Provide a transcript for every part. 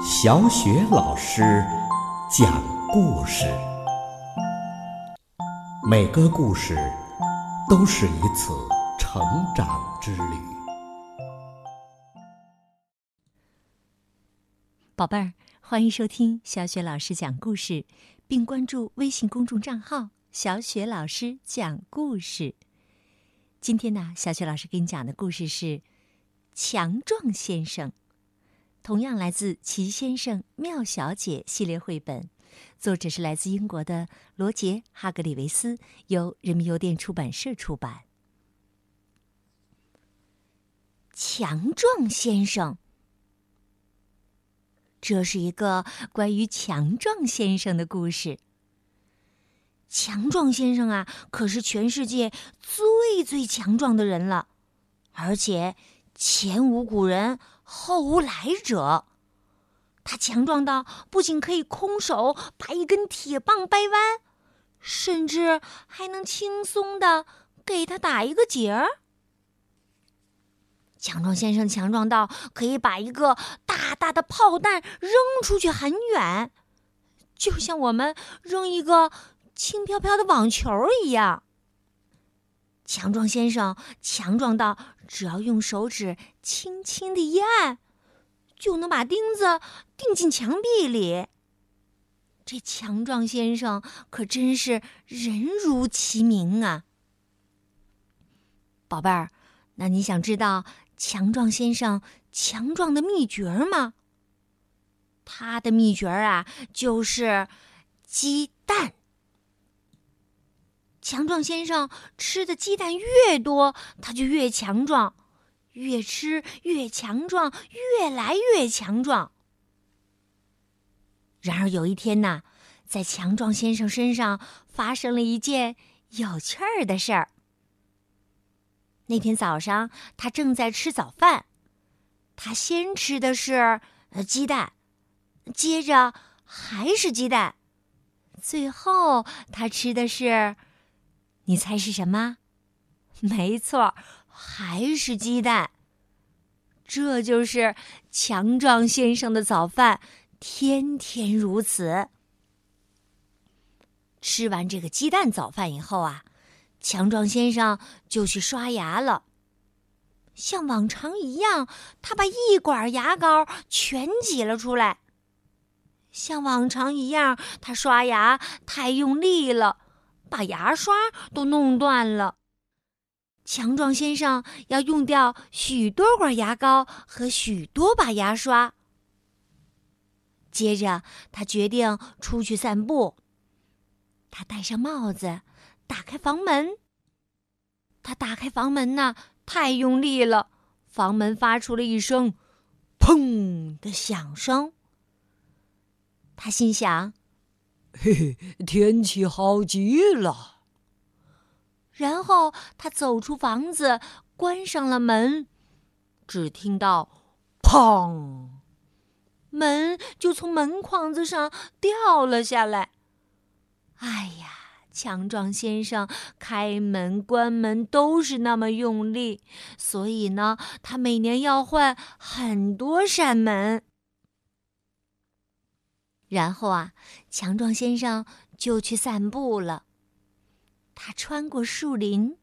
小雪老师讲故事，每个故事都是一次成长之旅。宝贝儿，欢迎收听小雪老师讲故事，并关注微信公众账号“小雪老师讲故事”。今天呢，小雪老师给你讲的故事是《强壮先生》。同样来自《奇先生妙小姐》系列绘本，作者是来自英国的罗杰·哈格里维斯，由人民邮电出版社出版。强壮先生，这是一个关于强壮先生的故事。强壮先生啊，可是全世界最最强壮的人了，而且前无古人。后无来者，他强壮到不仅可以空手把一根铁棒掰弯，甚至还能轻松的给他打一个结儿。强壮先生强壮到可以把一个大大的炮弹扔出去很远，就像我们扔一个轻飘飘的网球一样。强壮先生强壮到，只要用手指轻轻的一按，就能把钉子钉进墙壁里。这强壮先生可真是人如其名啊！宝贝儿，那你想知道强壮先生强壮的秘诀吗？他的秘诀啊，就是鸡蛋。强壮先生吃的鸡蛋越多，他就越强壮，越吃越强壮，越来越强壮。然而有一天呐，在强壮先生身上发生了一件有趣儿的事儿。那天早上，他正在吃早饭，他先吃的是鸡蛋，接着还是鸡蛋，最后他吃的是。你猜是什么？没错，还是鸡蛋。这就是强壮先生的早饭，天天如此。吃完这个鸡蛋早饭以后啊，强壮先生就去刷牙了。像往常一样，他把一管牙膏全挤了出来。像往常一样，他刷牙太用力了。把牙刷都弄断了。强壮先生要用掉许多管牙膏和许多把牙刷。接着，他决定出去散步。他戴上帽子，打开房门。他打开房门呢，太用力了，房门发出了一声“砰”的响声。他心想。嘿嘿，天气好极了。然后他走出房子，关上了门，只听到“砰”，门就从门框子上掉了下来。哎呀，强壮先生开门关门都是那么用力，所以呢，他每年要换很多扇门。然后啊，强壮先生就去散步了。他穿过树林，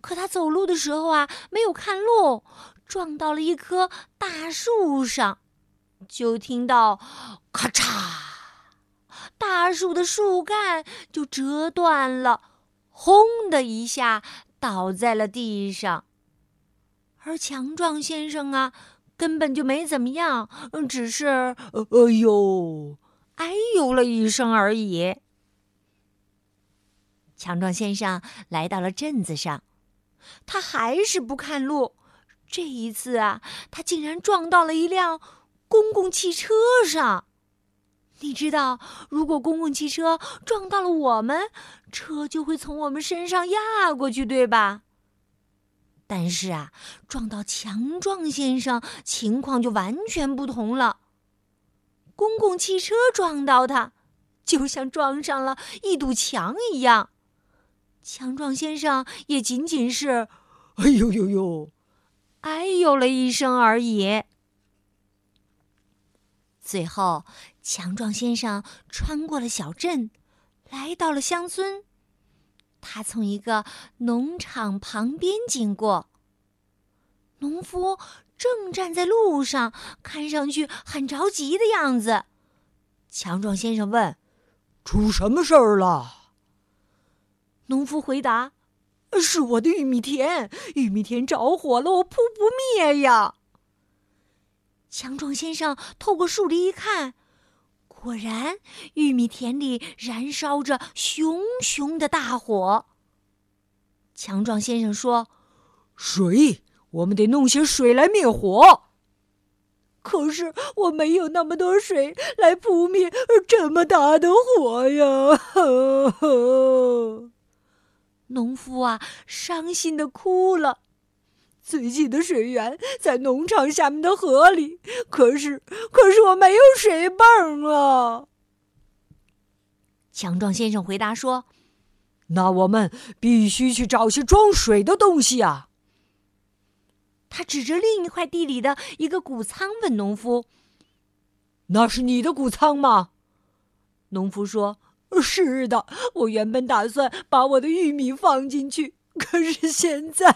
可他走路的时候啊，没有看路，撞到了一棵大树上，就听到“咔嚓”，大树的树干就折断了，轰的一下倒在了地上。而强壮先生啊。根本就没怎么样，只是哎呦，哎呦了一声而已。强壮先生来到了镇子上，他还是不看路。这一次啊，他竟然撞到了一辆公共汽车上。你知道，如果公共汽车撞到了我们，车就会从我们身上压过去，对吧？但是啊，撞到强壮先生，情况就完全不同了。公共汽车撞到他，就像撞上了一堵墙一样。强壮先生也仅仅是“哎呦呦呦”，哎呦了一声而已。最后，强壮先生穿过了小镇，来到了乡村。他从一个农场旁边经过，农夫正站在路上，看上去很着急的样子。强壮先生问：“出什么事儿了？”农夫回答：“是我的玉米田，玉米田着火了，我扑不灭呀。”强壮先生透过树篱一看，果然玉米田里燃烧着熊熊的大火。强壮先生说：“水，我们得弄些水来灭火。可是我没有那么多水来扑灭这么大的火呀！” 农夫啊，伤心的哭了。最近的水源在农场下面的河里，可是，可是我没有水泵啊！强壮先生回答说：“那我们必须去找些装水的东西啊！”他指着另一块地里的一个谷仓问农夫：“那是你的谷仓吗？”农夫说：“是的，我原本打算把我的玉米放进去，可是现在……”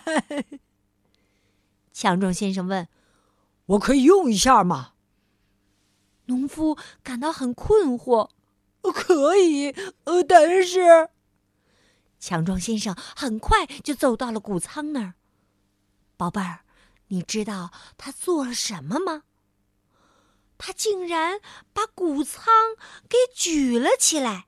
强壮先生问：“我可以用一下吗？”农夫感到很困惑。“可以，呃，但是……”强壮先生很快就走到了谷仓那儿。宝贝儿，你知道他做了什么吗？他竟然把谷仓给举了起来。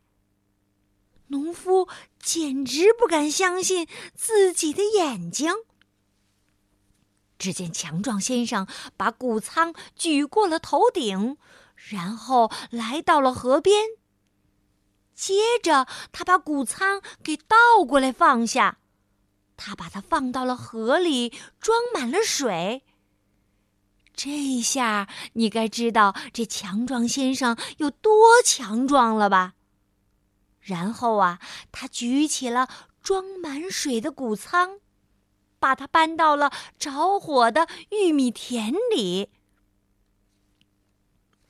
农夫简直不敢相信自己的眼睛。只见强壮先生把谷仓举过了头顶，然后来到了河边。接着，他把谷仓给倒过来放下，他把它放到了河里，装满了水。这下你该知道这强壮先生有多强壮了吧？然后啊，他举起了装满水的谷仓。把它搬到了着火的玉米田里。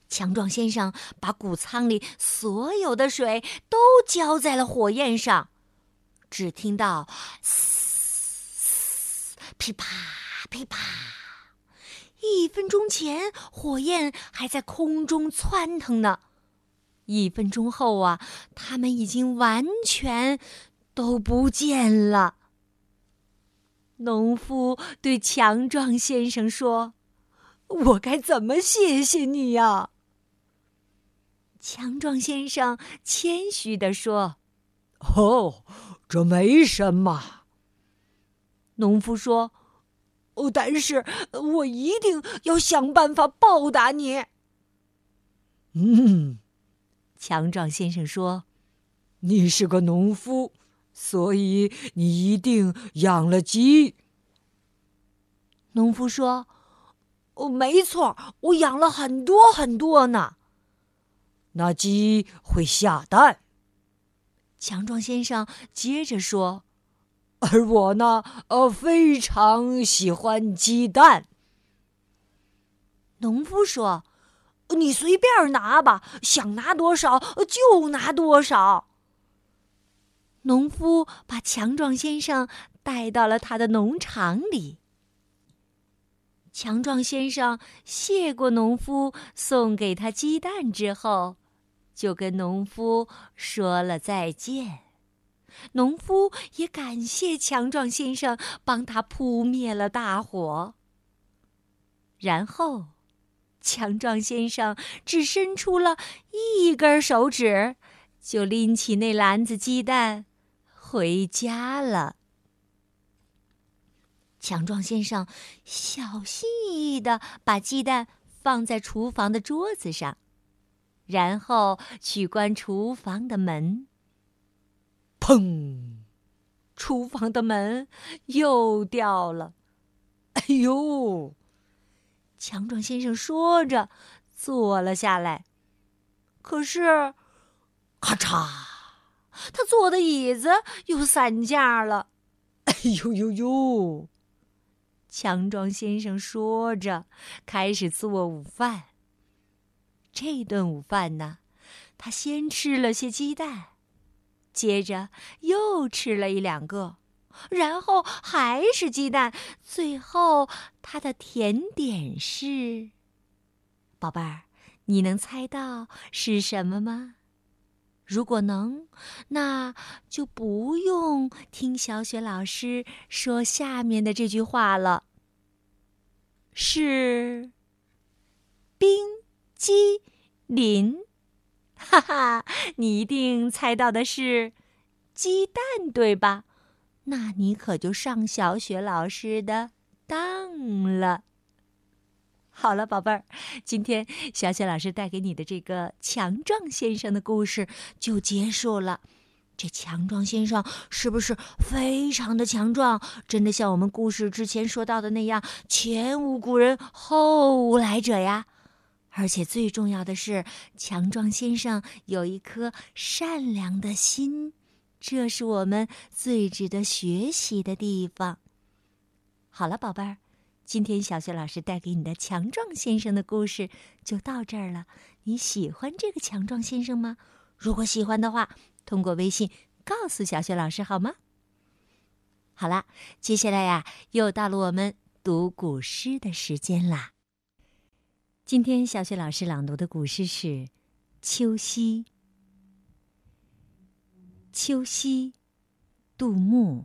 强壮先生把谷仓里所有的水都浇在了火焰上，只听到“嘶”“噼啪噼啪”。一分钟前，火焰还在空中窜腾呢；一分钟后啊，它们已经完全都不见了。农夫对强壮先生说：“我该怎么谢谢你呀？”强壮先生谦虚地说：“哦，这没什么。”农夫说：“哦，但是我一定要想办法报答你。”嗯，强壮先生说：“你是个农夫。”所以你一定养了鸡。农夫说：“哦，没错，我养了很多很多呢。”那鸡会下蛋。强壮先生接着说：“而我呢，呃，非常喜欢鸡蛋。”农夫说：“你随便拿吧，想拿多少就拿多少。”农夫把强壮先生带到了他的农场里。强壮先生谢过农夫送给他鸡蛋之后，就跟农夫说了再见。农夫也感谢强壮先生帮他扑灭了大火。然后，强壮先生只伸出了一根手指，就拎起那篮子鸡蛋。回家了。强壮先生小心翼翼的把鸡蛋放在厨房的桌子上，然后去关厨房的门。砰！厨房的门又掉了。哎呦！强壮先生说着，坐了下来。可是，咔嚓！他坐的椅子又散架了，哎呦呦呦！强壮先生说着，开始做午饭。这顿午饭呢，他先吃了些鸡蛋，接着又吃了一两个，然后还是鸡蛋，最后他的甜点是……宝贝儿，你能猜到是什么吗？如果能，那就不用听小雪老师说下面的这句话了。是冰激凌，哈哈，你一定猜到的是鸡蛋，对吧？那你可就上小雪老师的当了。好了，宝贝儿，今天小雪老师带给你的这个强壮先生的故事就结束了。这强壮先生是不是非常的强壮？真的像我们故事之前说到的那样，前无古人后无来者呀！而且最重要的是，强壮先生有一颗善良的心，这是我们最值得学习的地方。好了，宝贝儿。今天小雪老师带给你的强壮先生的故事就到这儿了。你喜欢这个强壮先生吗？如果喜欢的话，通过微信告诉小雪老师好吗？好了，接下来呀，又到了我们读古诗的时间啦。今天小雪老师朗读的古诗是《秋夕》。秋夕，杜牧。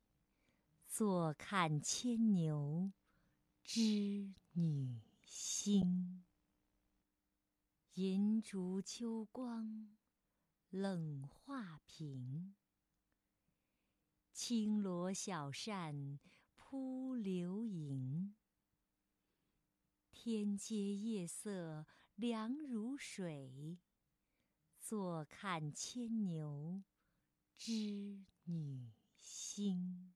坐看牵牛织女星。银烛秋光，冷画屏。轻罗小扇扑流萤。天阶夜色凉如水。坐看牵牛织女星。